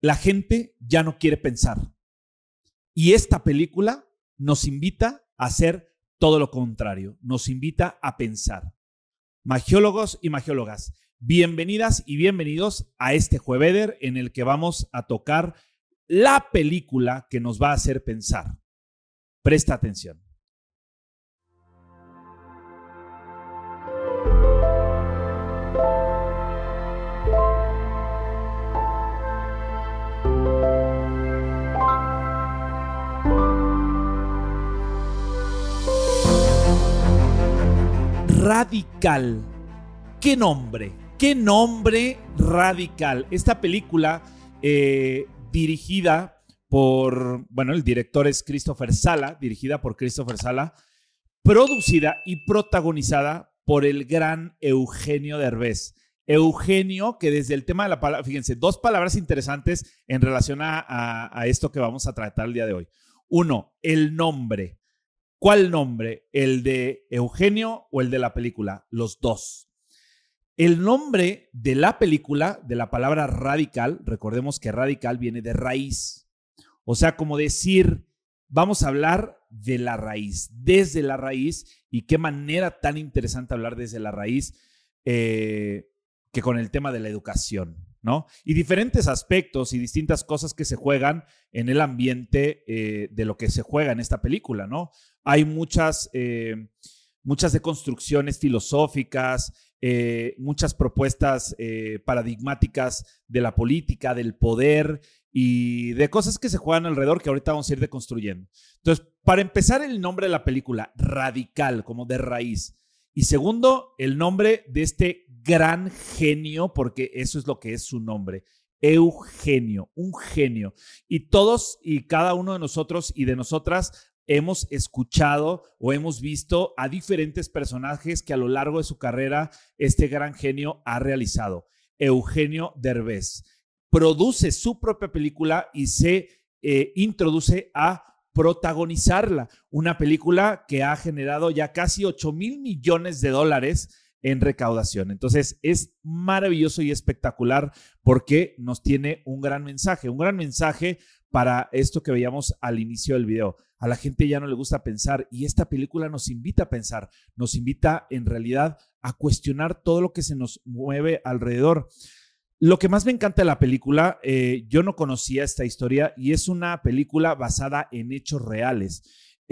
la gente ya no quiere pensar. Y esta película nos invita a hacer todo lo contrario, nos invita a pensar. Magiólogos y magiólogas, bienvenidas y bienvenidos a este Jueveder en el que vamos a tocar la película que nos va a hacer pensar. Presta atención. Radical. ¿Qué nombre? ¿Qué nombre radical? Esta película eh, dirigida por, bueno, el director es Christopher Sala, dirigida por Christopher Sala, producida y protagonizada por el gran Eugenio Derbez. Eugenio, que desde el tema de la palabra, fíjense, dos palabras interesantes en relación a esto que vamos a tratar el día de hoy. Uno, el nombre. ¿Cuál nombre? ¿El de Eugenio o el de la película? Los dos. El nombre de la película, de la palabra radical, recordemos que radical viene de raíz. O sea, como decir, vamos a hablar de la raíz, desde la raíz, y qué manera tan interesante hablar desde la raíz eh, que con el tema de la educación. ¿No? Y diferentes aspectos y distintas cosas que se juegan en el ambiente eh, de lo que se juega en esta película, ¿no? Hay muchas, eh, muchas deconstrucciones filosóficas, eh, muchas propuestas paradigmáticas de la política, del poder y de cosas que se juegan alrededor que ahorita vamos a ir deconstruyendo. Entonces, para empezar, el nombre de la película, radical, como de raíz. Y segundo, el nombre de este gran genio, porque eso es lo que es su nombre. Eugenio, un genio. Y todos y cada uno de nosotros y de nosotras hemos escuchado o hemos visto a diferentes personajes que a lo largo de su carrera este gran genio ha realizado. Eugenio Derbez produce su propia película y se eh, introduce a protagonizarla. Una película que ha generado ya casi 8 mil millones de dólares en recaudación. Entonces es maravilloso y espectacular porque nos tiene un gran mensaje, un gran mensaje para esto que veíamos al inicio del video. A la gente ya no le gusta pensar y esta película nos invita a pensar, nos invita en realidad a cuestionar todo lo que se nos mueve alrededor. Lo que más me encanta de la película, eh, yo no conocía esta historia y es una película basada en hechos reales.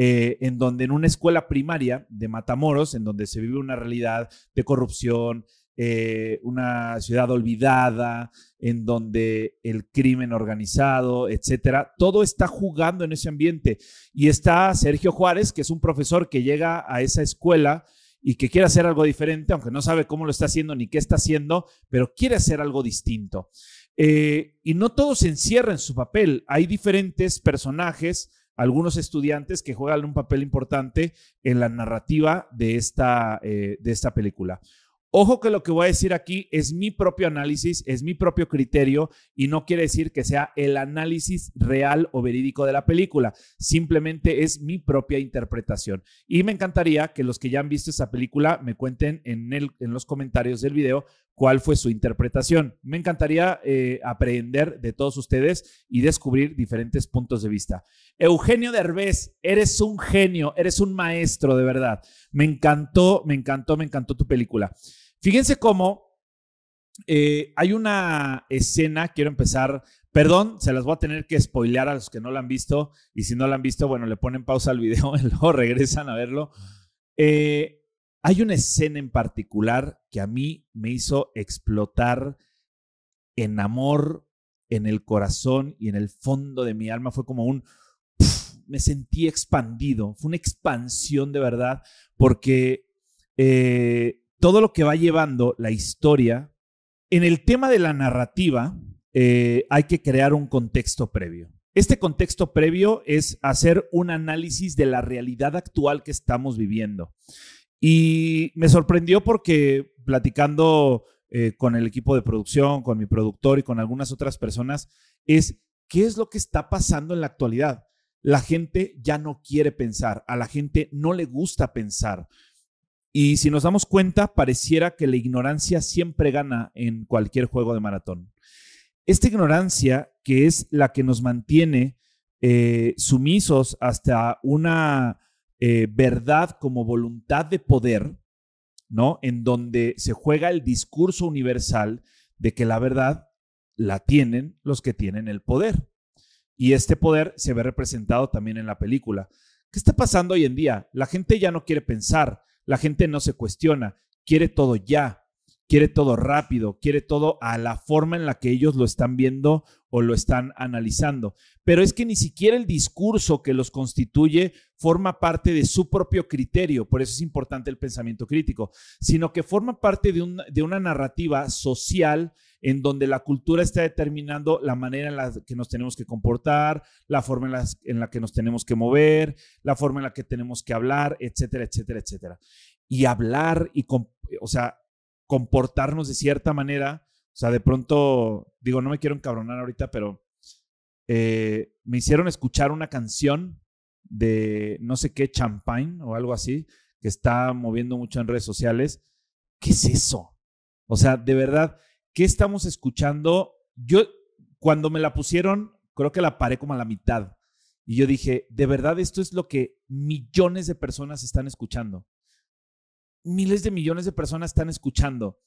Eh, en donde en una escuela primaria de Matamoros, en donde se vive una realidad de corrupción, eh, una ciudad olvidada, en donde el crimen organizado, etcétera, todo está jugando en ese ambiente. Y está Sergio Juárez, que es un profesor que llega a esa escuela y que quiere hacer algo diferente, aunque no sabe cómo lo está haciendo ni qué está haciendo, pero quiere hacer algo distinto. Eh, y no todo se encierra en su papel. Hay diferentes personajes algunos estudiantes que juegan un papel importante en la narrativa de esta, eh, de esta película. Ojo que lo que voy a decir aquí es mi propio análisis, es mi propio criterio y no quiere decir que sea el análisis real o verídico de la película, simplemente es mi propia interpretación. Y me encantaría que los que ya han visto esa película me cuenten en, el, en los comentarios del video cuál fue su interpretación. Me encantaría eh, aprender de todos ustedes y descubrir diferentes puntos de vista. Eugenio Derbez, eres un genio, eres un maestro de verdad. Me encantó, me encantó, me encantó tu película. Fíjense cómo eh, hay una escena, quiero empezar, perdón, se las voy a tener que spoilear a los que no la han visto y si no la han visto, bueno, le ponen pausa al video y luego regresan a verlo. Eh, hay una escena en particular que a mí me hizo explotar en amor, en el corazón y en el fondo de mi alma. Fue como un... me sentí expandido, fue una expansión de verdad, porque eh, todo lo que va llevando la historia, en el tema de la narrativa, eh, hay que crear un contexto previo. Este contexto previo es hacer un análisis de la realidad actual que estamos viviendo. Y me sorprendió porque platicando eh, con el equipo de producción, con mi productor y con algunas otras personas, es qué es lo que está pasando en la actualidad. La gente ya no quiere pensar, a la gente no le gusta pensar. Y si nos damos cuenta, pareciera que la ignorancia siempre gana en cualquier juego de maratón. Esta ignorancia que es la que nos mantiene eh, sumisos hasta una eh, verdad como voluntad de poder, ¿no? En donde se juega el discurso universal de que la verdad la tienen los que tienen el poder. Y este poder se ve representado también en la película. ¿Qué está pasando hoy en día? La gente ya no quiere pensar, la gente no se cuestiona, quiere todo ya, quiere todo rápido, quiere todo a la forma en la que ellos lo están viendo o lo están analizando. Pero es que ni siquiera el discurso que los constituye forma parte de su propio criterio, por eso es importante el pensamiento crítico, sino que forma parte de, una narrativa social en donde la cultura está determinando la manera en la que nos tenemos que comportar, la forma en la, en la que nos tenemos que mover, la forma en la que tenemos que hablar, etcétera, etcétera, etcétera. Y hablar y, o sea, comportarnos de cierta manera, o sea, de pronto, digo, no me quiero encabronar ahorita, pero eh, me hicieron escuchar una canción de no sé qué, Champagne o algo así, que está moviendo mucho en redes sociales. ¿Qué es eso? O sea, de verdad, ¿Qué estamos escuchando? Yo, cuando me la pusieron, creo que la paré como a la mitad. Y yo dije, de verdad, esto es lo que millones de personas están escuchando. Miles de millones de personas están escuchando.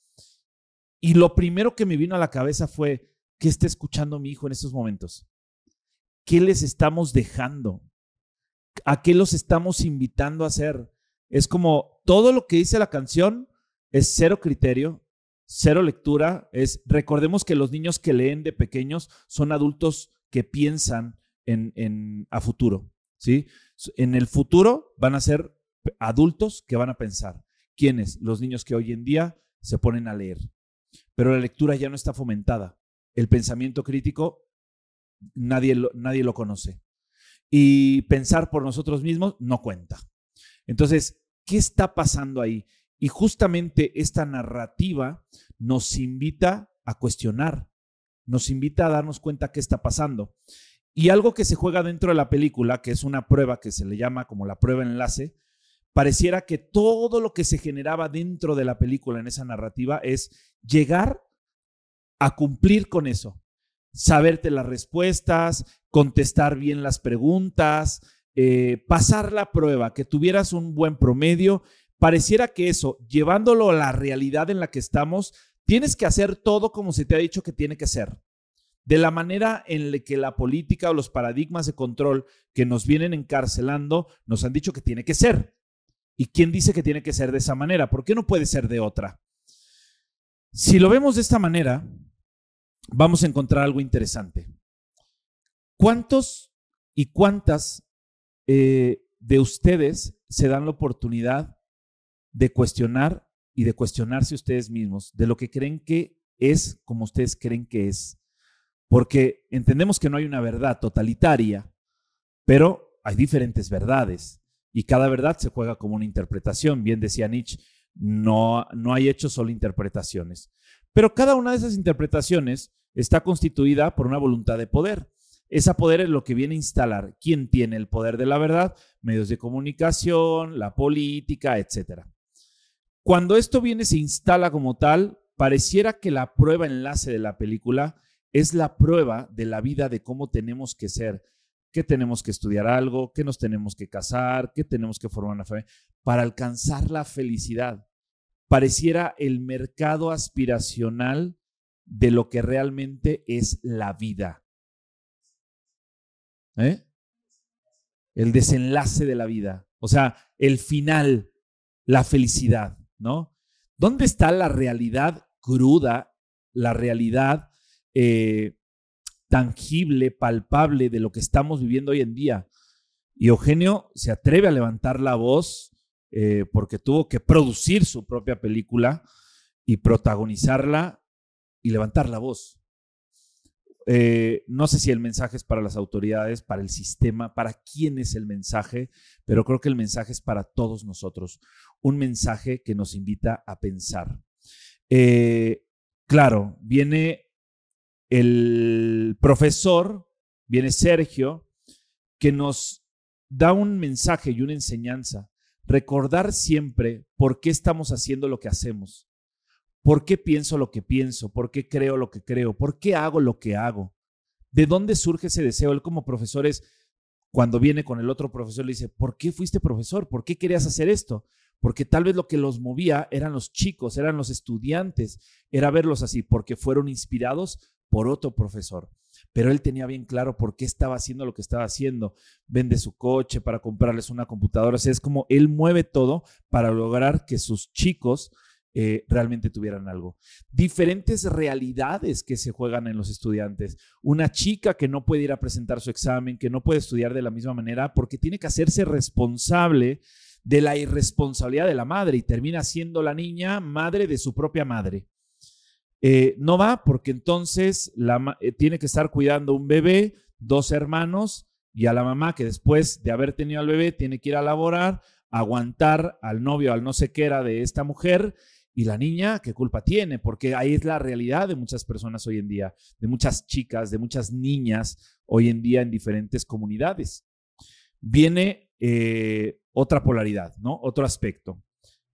Y lo primero que me vino a la cabeza fue, ¿qué está escuchando mi hijo en estos momentos? ¿Qué les estamos dejando? ¿A qué los estamos invitando a hacer? Es como todo lo que dice la canción es cero criterio, cero lectura es, recordemos que los niños que leen de pequeños son adultos que piensan en, a futuro, ¿sí? En el futuro van a ser adultos que van a pensar. ¿Quiénes? Los niños que hoy en día se ponen a leer. Pero la lectura ya no está fomentada. El pensamiento crítico nadie nadie lo conoce. Y pensar por nosotros mismos no cuenta. Entonces, ¿qué está pasando ahí? Y justamente esta narrativa nos invita a cuestionar, nos invita a darnos cuenta qué está pasando. Y algo que se juega dentro de la película, que es una prueba que se le llama como la prueba enlace, pareciera que todo lo que se generaba dentro de la película en esa narrativa es llegar a cumplir con eso, saberte las respuestas, contestar bien las preguntas, eh, pasar la prueba, que tuvieras un buen promedio pareciera que eso, llevándolo a la realidad en la que estamos, tienes que hacer todo como se te ha dicho que tiene que ser. De la manera en la que la política o los paradigmas de control que nos vienen encarcelando nos han dicho que tiene que ser. ¿Y quién dice que tiene que ser de esa manera? ¿Por qué no puede ser de otra? Si lo vemos de esta manera, vamos a encontrar algo interesante. ¿Cuántos y cuántas eh, de ustedes se dan la oportunidad de cuestionar y de cuestionarse ustedes mismos de lo que creen que es como ustedes creen que es. Porque entendemos que no hay una verdad totalitaria, pero hay diferentes verdades y cada verdad se juega como una interpretación. Bien decía Nietzsche, no, no hay hechos, solo interpretaciones. Pero cada una de esas interpretaciones está constituida por una voluntad de poder. Esa poder es lo que viene a instalar quién tiene el poder de la verdad, medios de comunicación, la política, etcétera. Cuando esto viene, se instala como tal, pareciera que la prueba enlace de la película es la prueba de la vida de cómo tenemos que ser, que tenemos que estudiar algo, que nos tenemos que casar, que tenemos que formar una familia, para alcanzar la felicidad. Pareciera el mercado aspiracional de lo que realmente es la vida. ¿Eh? El desenlace de la vida, o sea, el final, la felicidad. ¿Dónde está la realidad cruda, la realidad eh, tangible, palpable de lo que estamos viviendo hoy en día? Y Eugenio se atreve a levantar la voz eh, porque tuvo que producir su propia película y protagonizarla y levantar la voz. Eh, no sé si el mensaje es para las autoridades, para el sistema, para quién es el mensaje, pero creo que el mensaje es para todos nosotros. Un mensaje que nos invita a pensar. Eh, claro, viene el profesor, viene Sergio, que nos da un mensaje y una enseñanza. Recordar siempre por qué estamos haciendo lo que hacemos. ¿Por qué pienso lo que pienso? ¿Por qué creo lo que creo? ¿Por qué hago lo que hago? ¿De dónde surge ese deseo? Él como profesor es, cuando viene con el otro profesor, le dice, ¿por qué fuiste profesor? ¿Por qué querías hacer esto? Porque tal vez lo que los movía eran los chicos, eran los estudiantes, era verlos así, porque fueron inspirados por otro profesor. Pero él tenía bien claro por qué estaba haciendo lo que estaba haciendo. Vende su coche para comprarles una computadora. O sea, es como él mueve todo para lograr que sus chicos eh, realmente tuvieran algo. Diferentes realidades que se juegan en los estudiantes. Una chica que no puede ir a presentar su examen, que no puede estudiar de la misma manera porque tiene que hacerse responsable de la irresponsabilidad de la madre y termina siendo la niña madre de su propia madre. Eh, no va porque entonces eh, tiene que estar cuidando un bebé, dos hermanos y a la mamá que después de haber tenido al bebé tiene que ir a laborar, aguantar al novio, al no sé qué era de esta mujer y la niña, ¿qué culpa tiene? Porque ahí es la realidad de muchas personas hoy en día, de muchas chicas, de muchas niñas hoy en día en diferentes comunidades. Viene eh, otra polaridad, ¿no? Otro aspecto,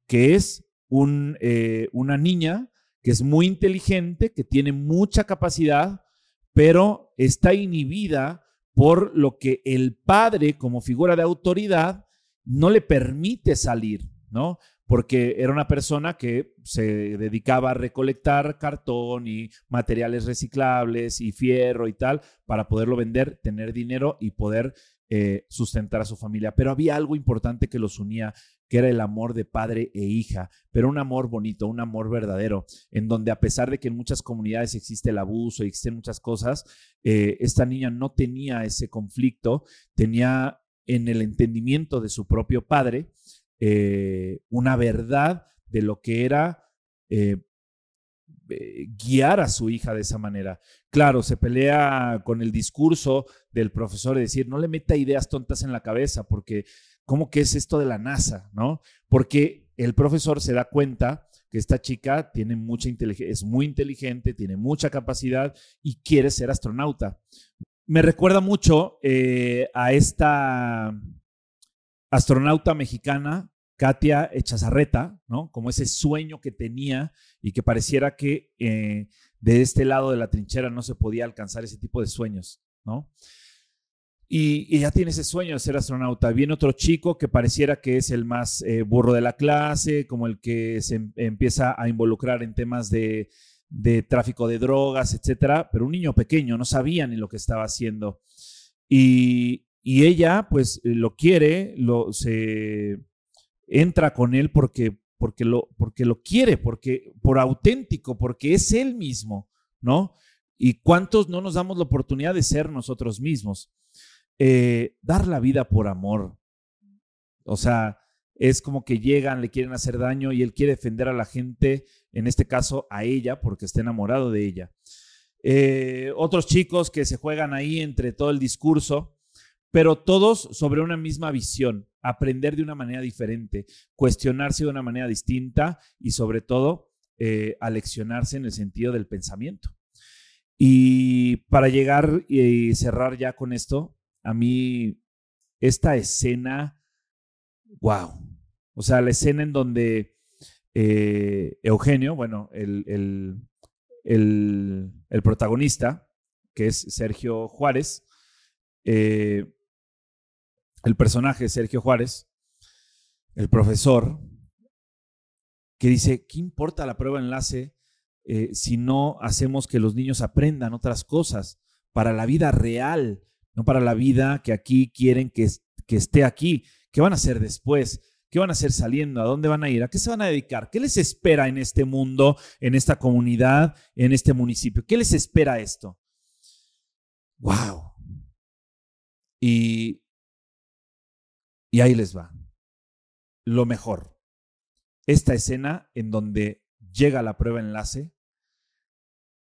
que es eh, una niña que es muy inteligente, que tiene mucha capacidad, pero está inhibida por lo que el padre, como figura de autoridad, no le permite salir, ¿no? Porque era una persona que se dedicaba a recolectar cartón y materiales reciclables y fierro y tal para poderlo vender, tener dinero y poder eh, sustentar a su familia. Pero había algo importante que los unía, que era el amor de padre e hija, pero un amor bonito, un amor verdadero, en donde a pesar de que en muchas comunidades existe el abuso existen muchas cosas, eh, esta niña no tenía ese conflicto, tenía en el entendimiento de su propio padre eh, una verdad de lo que era eh, eh, guiar a su hija de esa manera. Claro, se pelea con el discurso del profesor de decir, no le meta ideas tontas en la cabeza, porque ¿cómo que es esto de la NASA? ¿No? Porque el profesor se da cuenta que esta chica tiene mucha es muy inteligente, tiene mucha capacidad y quiere ser astronauta. Me recuerda mucho a esta astronauta mexicana, Katia Echazarreta, ¿no? Como ese sueño que tenía y que pareciera que eh, de este lado de la trinchera no se podía alcanzar ese tipo de sueños, ¿no? Y ella tiene ese sueño de ser astronauta. Viene otro chico que pareciera que es el más eh, burro de la clase, como el que se em, empieza a involucrar en temas de, tráfico de drogas, etcétera, pero un niño pequeño, no sabía ni lo que estaba haciendo. Y, y ella, pues, lo quiere, lo, se, entra con él porque, porque, lo, porque lo quiere, porque, por auténtico, porque es él mismo, ¿no? ¿Y cuántos no nos damos la oportunidad de ser nosotros mismos? Eh, dar la vida por amor. O sea, es como que llegan, le quieren hacer daño y él quiere defender a la gente, en este caso a ella, porque está enamorado de ella. Eh, otros chicos que se juegan ahí entre todo el discurso, pero todos sobre una misma visión, aprender de una manera diferente, cuestionarse de una manera distinta y sobre todo eh, aleccionarse en el sentido del pensamiento. Y para llegar y cerrar ya con esto, a mí esta escena, wow, o sea, la escena en donde eh, Eugenio, bueno, el, el, protagonista, que es Sergio Juárez, eh, el personaje Sergio Juárez, el profesor, que dice, ¿qué importa la prueba enlace eh, si no hacemos que los niños aprendan otras cosas para la vida real, no para la vida que aquí quieren que, que esté aquí? ¿Qué van a hacer después? ¿Qué van a hacer saliendo? ¿A dónde van a ir? ¿A qué se van a dedicar? ¿Qué les espera en este mundo, en esta comunidad, en este municipio? ¿Qué les espera esto? ¡Wow! Y y ahí les va. Lo mejor. Esta escena en donde llega la prueba enlace,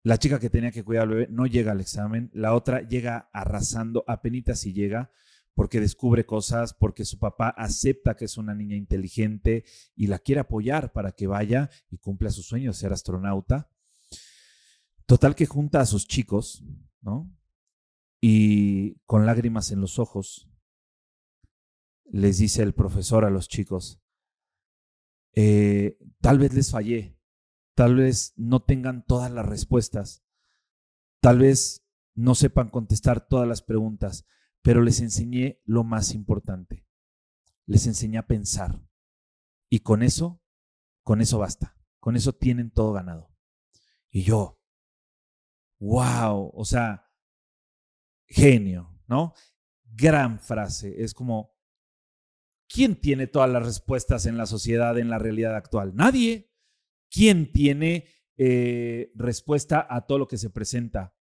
la chica que tenía que cuidar al bebé no llega al examen, la otra llega arrasando, apenas si llega, porque descubre cosas, porque su papá acepta que es una niña inteligente y la quiere apoyar para que vaya y cumpla su sueño de ser astronauta. Total que junta a sus chicos, ¿no? Y con lágrimas en los ojos, les dice el profesor a los chicos, eh, tal vez les fallé, tal vez no tengan todas las respuestas, tal vez no sepan contestar todas las preguntas, pero les enseñé lo más importante. Les enseñé a pensar. Y con eso, con eso basta. Con eso tienen todo ganado. Y yo, wow, o sea, genio, ¿no? Gran frase. Es como, ¿quién tiene todas las respuestas en la sociedad, en la realidad actual? Nadie. ¿Quién tiene eh, respuesta a todo lo que se presenta?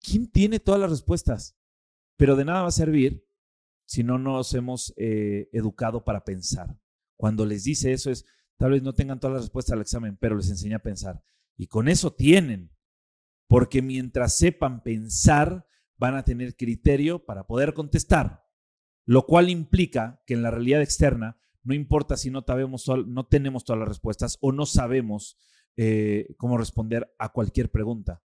¿Quién tiene todas las respuestas? Pero de nada va a servir si no nos hemos eh, educado para pensar. Cuando les dice eso es, tal vez no tengan todas las respuestas al examen, pero les enseña a pensar. Y con eso tienen, porque mientras sepan pensar, van a tener criterio para poder contestar, lo cual implica que en la realidad externa, no importa si no, no tenemos todas las respuestas o no sabemos eh, cómo responder a cualquier pregunta,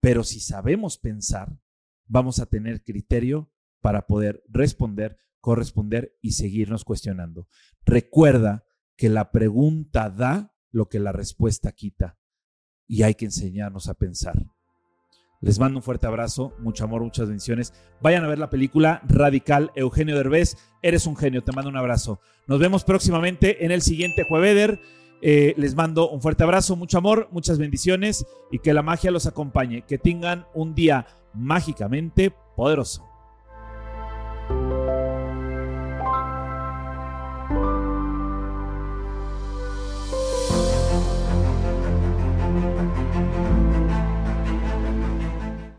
pero si sabemos pensar, vamos a tener criterio para poder responder, corresponder y seguirnos cuestionando. Recuerda que la pregunta da lo que la respuesta quita y hay que enseñarnos a pensar. Les mando un fuerte abrazo, mucho amor, muchas bendiciones. Vayan a ver la película Radical Eugenio Derbez. Eres un genio, te mando un abrazo. Nos vemos próximamente en el siguiente Jueveder. Eh, les mando un fuerte abrazo, mucho amor, muchas bendiciones y que la magia los acompañe. Que tengan un día mágicamente poderoso.